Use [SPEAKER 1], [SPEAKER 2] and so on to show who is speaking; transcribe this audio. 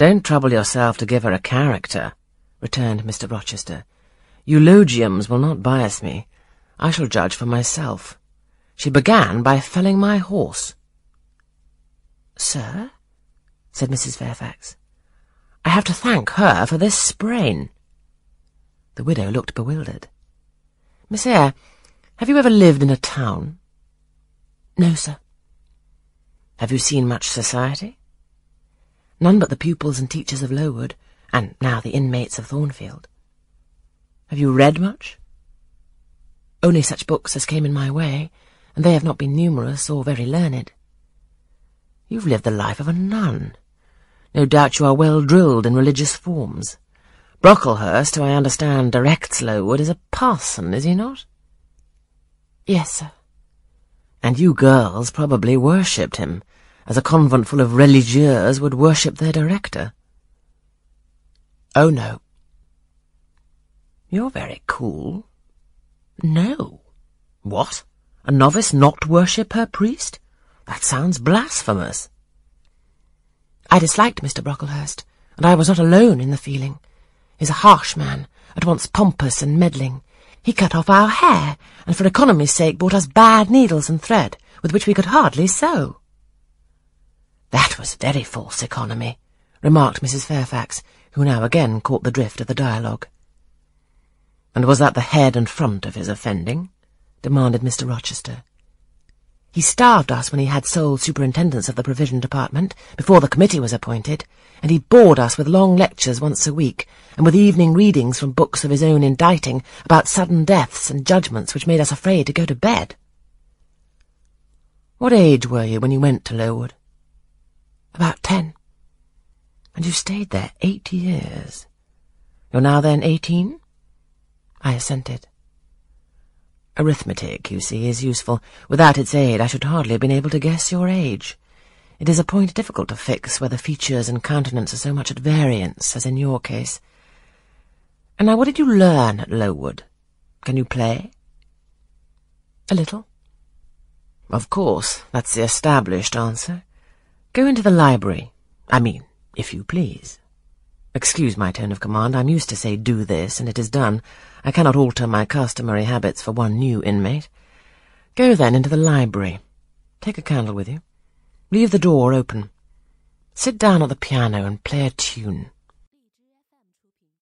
[SPEAKER 1] Don't trouble yourself to give her a character, returned Mr. Rochester. Eulogiums will not bias me. I shall judge for myself. She began by felling my horse.
[SPEAKER 2] Sir? said Mrs. Fairfax. I have to thank her for this sprain.
[SPEAKER 1] The widow looked bewildered. Miss Eyre, have you ever lived in a town?
[SPEAKER 2] No, sir.
[SPEAKER 1] Have you seen much society? None but the pupils and teachers of Lowood, and now the inmates of Thornfield. Have you read much?
[SPEAKER 2] Only such books as came in my way, and they have not been numerous or very learned.
[SPEAKER 1] You've lived the life of a nun. No doubt you are well drilled in religious forms. Brocklehurst, who I understand directs Lowood, is a parson, is he not?
[SPEAKER 2] Yes, sir.
[SPEAKER 1] And you girls probably worshipped him, as a convent full of religieuses would worship their director.
[SPEAKER 2] Oh, no.
[SPEAKER 1] You're very cool.
[SPEAKER 2] No.
[SPEAKER 1] What? A novice not worship her priest? That sounds blasphemous.
[SPEAKER 2] I disliked Mr. Brocklehurst, and I was not alone in the feeling. He's a harsh man, at once pompous and meddling. He cut off our hair, and for economy's sake bought us bad needles and thread, with which we could hardly sew.
[SPEAKER 1] That was very false economy, remarked Mrs. Fairfax, who now again caught the drift of the dialogue. And was that the head and front of his offending? demanded Mr. Rochester.
[SPEAKER 2] He starved us when he had sole superintendence of the provision department, before the committee was appointed, and he bored us with long lectures once a week, and with evening readings from books of his own inditing about sudden deaths and judgments which made us afraid to go to bed.
[SPEAKER 1] What age were you when you went to Lowood?
[SPEAKER 2] About ten.
[SPEAKER 1] And you stayed there eight years. You're now then eighteen?
[SPEAKER 2] I assented.
[SPEAKER 1] Arithmetic, you see, is useful. Without its aid, I should hardly have been able to guess your age. It is a point difficult to fix whether features and countenance are so much at variance as in your case. And now what did you learn at Lowood? Can you play?
[SPEAKER 2] A little.
[SPEAKER 1] Of course, that's the established answer. Go into the library. I mean, if you please. Excuse my tone of command. I'm used to say do this, and it is done. I cannot alter my customary habits for one new inmate. Go then into the library. Take a candle with you. Leave the door open. Sit down at the piano and play a tune.